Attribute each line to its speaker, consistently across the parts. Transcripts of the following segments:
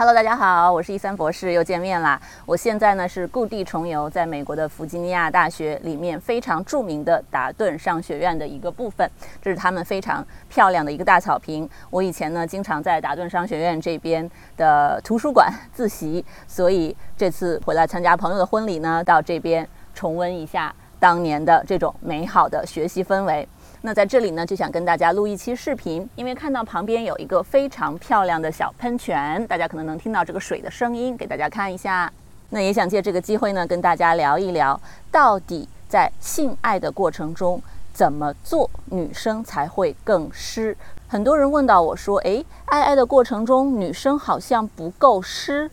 Speaker 1: Hello，大家好，我是一三博士，又见面啦。我现在呢是故地重游，在美国的弗吉尼亚大学里面非常著名的达顿商学院的一个部分，这是他们非常漂亮的一个大草坪。我以前呢经常在达顿商学院这边的图书馆自习，所以这次回来参加朋友的婚礼呢，到这边重温一下当年的这种美好的学习氛围。那在这里呢，就想跟大家录一期视频，因为看到旁边有一个非常漂亮的小喷泉，大家可能能听到这个水的声音，给大家看一下。那也想借这个机会呢，跟大家聊一聊，到底在性爱的过程中怎么做女生才会更湿？很多人问到我说，诶，爱爱的过程中女生好像不够湿，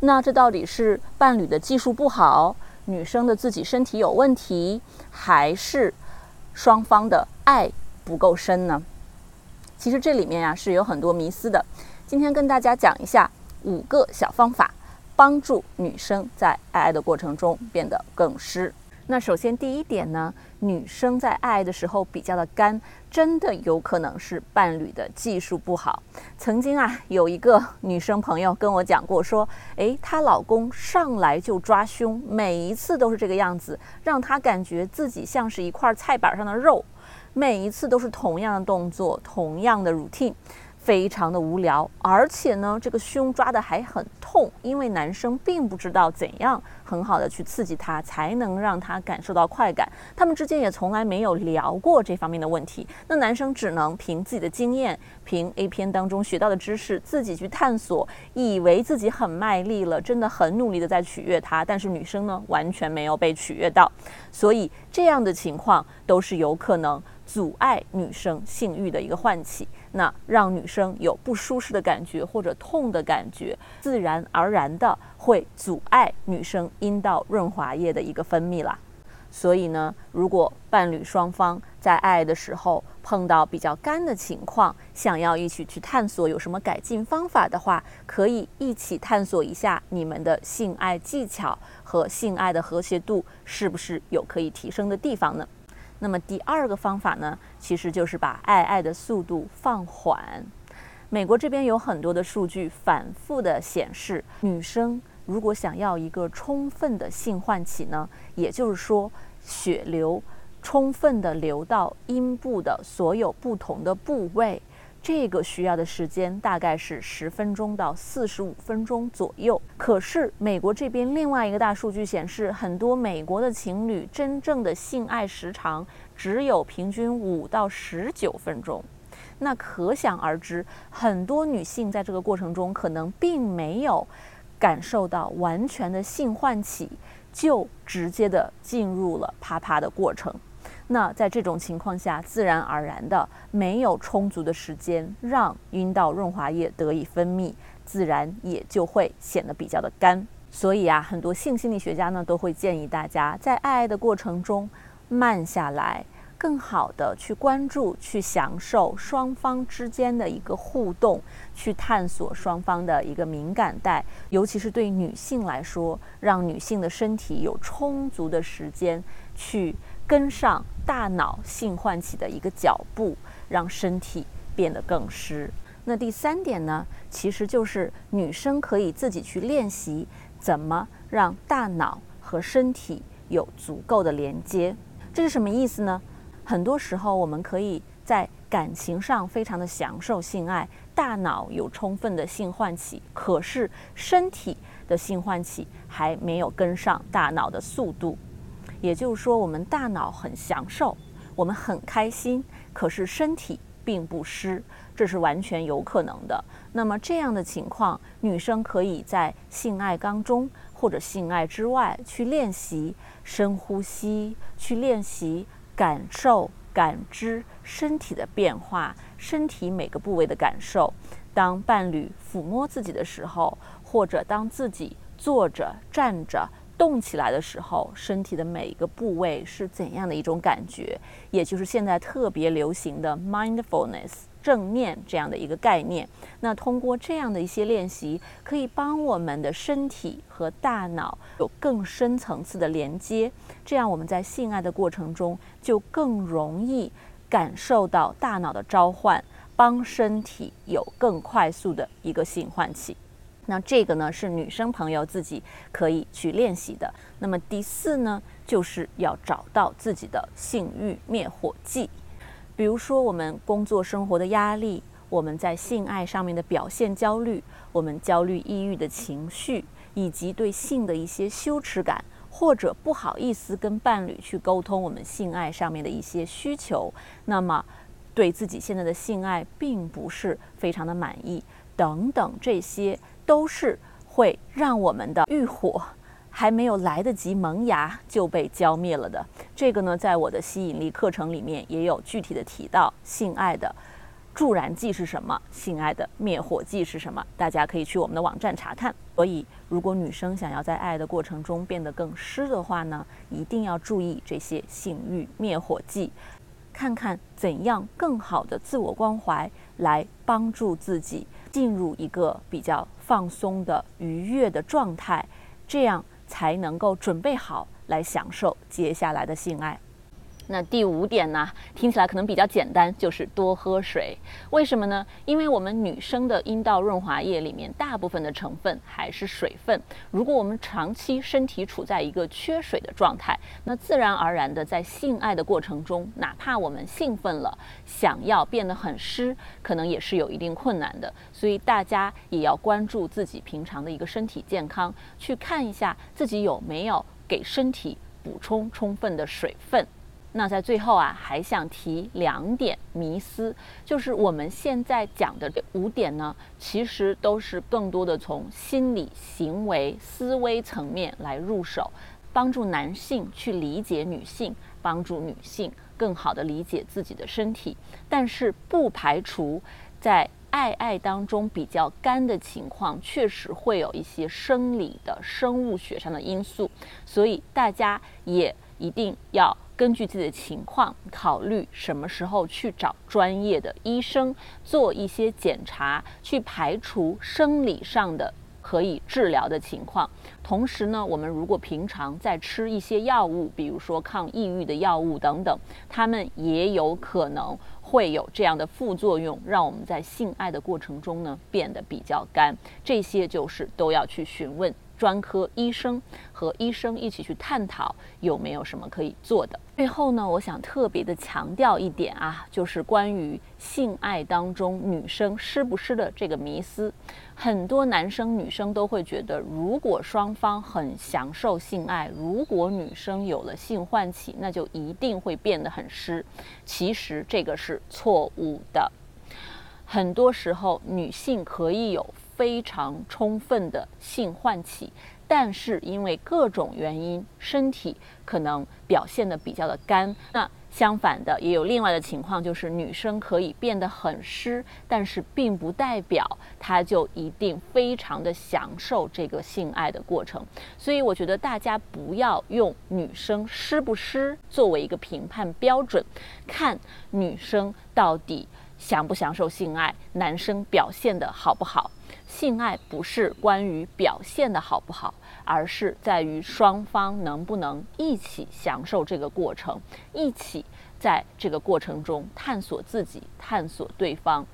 Speaker 1: 那这到底是伴侣的技术不好，女生的自己身体有问题，还是？双方的爱不够深呢？其实这里面呀是有很多迷思的。今天跟大家讲一下五个小方法，帮助女生在爱爱的过程中变得更湿。那首先第一点呢，女生在爱的时候比较的干，真的有可能是伴侣的技术不好。曾经啊，有一个女生朋友跟我讲过，说，诶，她老公上来就抓胸，每一次都是这个样子，让她感觉自己像是一块菜板上的肉，每一次都是同样的动作，同样的 routine。非常的无聊，而且呢，这个胸抓的还很痛，因为男生并不知道怎样很好的去刺激他，才能让他感受到快感。他们之间也从来没有聊过这方面的问题。那男生只能凭自己的经验，凭 A 片当中学到的知识，自己去探索，以为自己很卖力了，真的很努力的在取悦他。但是女生呢，完全没有被取悦到，所以这样的情况都是有可能阻碍女生性欲的一个唤起。那让女生有不舒适的感觉或者痛的感觉，自然而然的会阻碍女生阴道润滑液的一个分泌啦。所以呢，如果伴侣双方在爱的时候碰到比较干的情况，想要一起去探索有什么改进方法的话，可以一起探索一下你们的性爱技巧和性爱的和谐度是不是有可以提升的地方呢？那么第二个方法呢，其实就是把爱爱的速度放缓。美国这边有很多的数据反复的显示，女生如果想要一个充分的性唤起呢，也就是说血流充分的流到阴部的所有不同的部位。这个需要的时间大概是十分钟到四十五分钟左右。可是美国这边另外一个大数据显示，很多美国的情侣真正的性爱时长只有平均五到十九分钟。那可想而知，很多女性在这个过程中可能并没有感受到完全的性唤起，就直接的进入了啪啪的过程。那在这种情况下，自然而然的没有充足的时间让阴道润滑液得以分泌，自然也就会显得比较的干。所以啊，很多性心理学家呢都会建议大家在爱爱的过程中慢下来，更好的去关注、去享受双方之间的一个互动，去探索双方的一个敏感带。尤其是对女性来说，让女性的身体有充足的时间去。跟上大脑性唤起的一个脚步，让身体变得更湿。那第三点呢，其实就是女生可以自己去练习怎么让大脑和身体有足够的连接。这是什么意思呢？很多时候我们可以在感情上非常的享受性爱，大脑有充分的性唤起，可是身体的性唤起还没有跟上大脑的速度。也就是说，我们大脑很享受，我们很开心，可是身体并不湿，这是完全有可能的。那么这样的情况，女生可以在性爱当中或者性爱之外去练习深呼吸，去练习感受、感知身体的变化，身体每个部位的感受。当伴侣抚摸自己的时候，或者当自己坐着、站着。动起来的时候，身体的每一个部位是怎样的一种感觉，也就是现在特别流行的 mindfulness 正念这样的一个概念。那通过这样的一些练习，可以帮我们的身体和大脑有更深层次的连接，这样我们在性爱的过程中就更容易感受到大脑的召唤，帮身体有更快速的一个性唤起。那这个呢是女生朋友自己可以去练习的。那么第四呢，就是要找到自己的性欲灭火剂。比如说我们工作生活的压力，我们在性爱上面的表现焦虑，我们焦虑抑郁的情绪，以及对性的一些羞耻感，或者不好意思跟伴侣去沟通我们性爱上面的一些需求，那么对自己现在的性爱并不是非常的满意，等等这些。都是会让我们的欲火还没有来得及萌芽就被浇灭了的。这个呢，在我的吸引力课程里面也有具体的提到，性爱的助燃剂是什么，性爱的灭火剂是什么，大家可以去我们的网站查看。所以，如果女生想要在爱的过程中变得更湿的话呢，一定要注意这些性欲灭火剂，看看怎样更好的自我关怀来帮助自己。进入一个比较放松的愉悦的状态，这样才能够准备好来享受接下来的性爱。那第五点呢，听起来可能比较简单，就是多喝水。为什么呢？因为我们女生的阴道润滑液里面大部分的成分还是水分。如果我们长期身体处在一个缺水的状态，那自然而然的在性爱的过程中，哪怕我们兴奋了，想要变得很湿，可能也是有一定困难的。所以大家也要关注自己平常的一个身体健康，去看一下自己有没有给身体补充充分的水分。那在最后啊，还想提两点迷思，就是我们现在讲的这五点呢，其实都是更多的从心理、行为、思维层面来入手，帮助男性去理解女性，帮助女性更好的理解自己的身体。但是不排除在爱爱当中比较干的情况，确实会有一些生理的、生物学上的因素，所以大家也一定要。根据自己的情况，考虑什么时候去找专业的医生做一些检查，去排除生理上的可以治疗的情况。同时呢，我们如果平常在吃一些药物，比如说抗抑郁的药物等等，他们也有可能会有这样的副作用，让我们在性爱的过程中呢变得比较干。这些就是都要去询问。专科医生和医生一起去探讨有没有什么可以做的。最后呢，我想特别的强调一点啊，就是关于性爱当中女生湿不湿的这个迷思。很多男生女生都会觉得，如果双方很享受性爱，如果女生有了性唤起，那就一定会变得很湿。其实这个是错误的。很多时候，女性可以有。非常充分的性唤起，但是因为各种原因，身体可能表现的比较的干。那相反的，也有另外的情况，就是女生可以变得很湿，但是并不代表她就一定非常的享受这个性爱的过程。所以我觉得大家不要用女生湿不湿作为一个评判标准，看女生到底享不享受性爱，男生表现的好不好。性爱不是关于表现的好不好，而是在于双方能不能一起享受这个过程，一起在这个过程中探索自己、探索对方，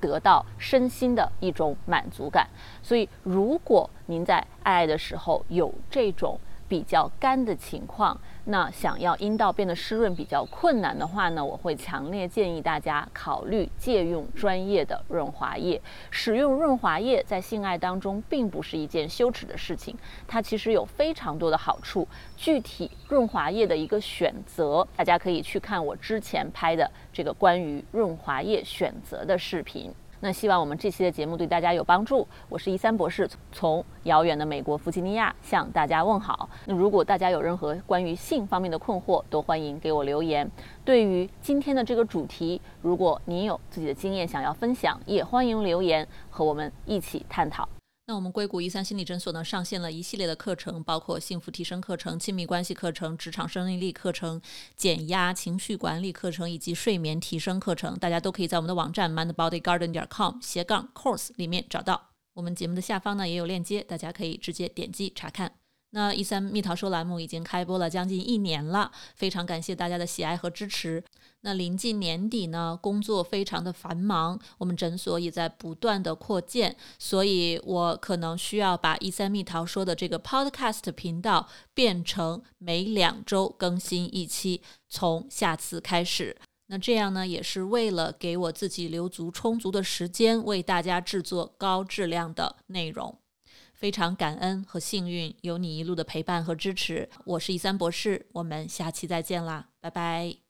Speaker 1: 得到身心的一种满足感。所以，如果您在爱爱的时候有这种，比较干的情况，那想要阴道变得湿润比较困难的话呢，我会强烈建议大家考虑借用专业的润滑液。使用润滑液在性爱当中并不是一件羞耻的事情，它其实有非常多的好处。具体润滑液的一个选择，大家可以去看我之前拍的这个关于润滑液选择的视频。那希望我们这期的节目对大家有帮助。我是一三博士，从遥远的美国弗吉尼亚向大家问好。那如果大家有任何关于性方面的困惑，都欢迎给我留言。对于今天的这个主题，如果您有自己的经验想要分享，也欢迎留言和我们一起探讨。
Speaker 2: 那我们硅谷一三心理诊所呢，上线了一系列的课程，包括幸福提升课程、亲密关系课程、职场生命力课程、减压情绪管理课程以及睡眠提升课程。大家都可以在我们的网站 mindbodygarden 点 com 斜杠 course 里面找到。我们节目的下方呢也有链接，大家可以直接点击查看。那一三蜜桃说栏目已经开播了将近一年了，非常感谢大家的喜爱和支持。那临近年底呢，工作非常的繁忙，我们诊所也在不断的扩建，所以我可能需要把一三蜜桃说的这个 Podcast 频道变成每两周更新一期，从下次开始。那这样呢，也是为了给我自己留足充足的时间，为大家制作高质量的内容。非常感恩和幸运有你一路的陪伴和支持，我是一三博士，我们下期再见啦，拜拜。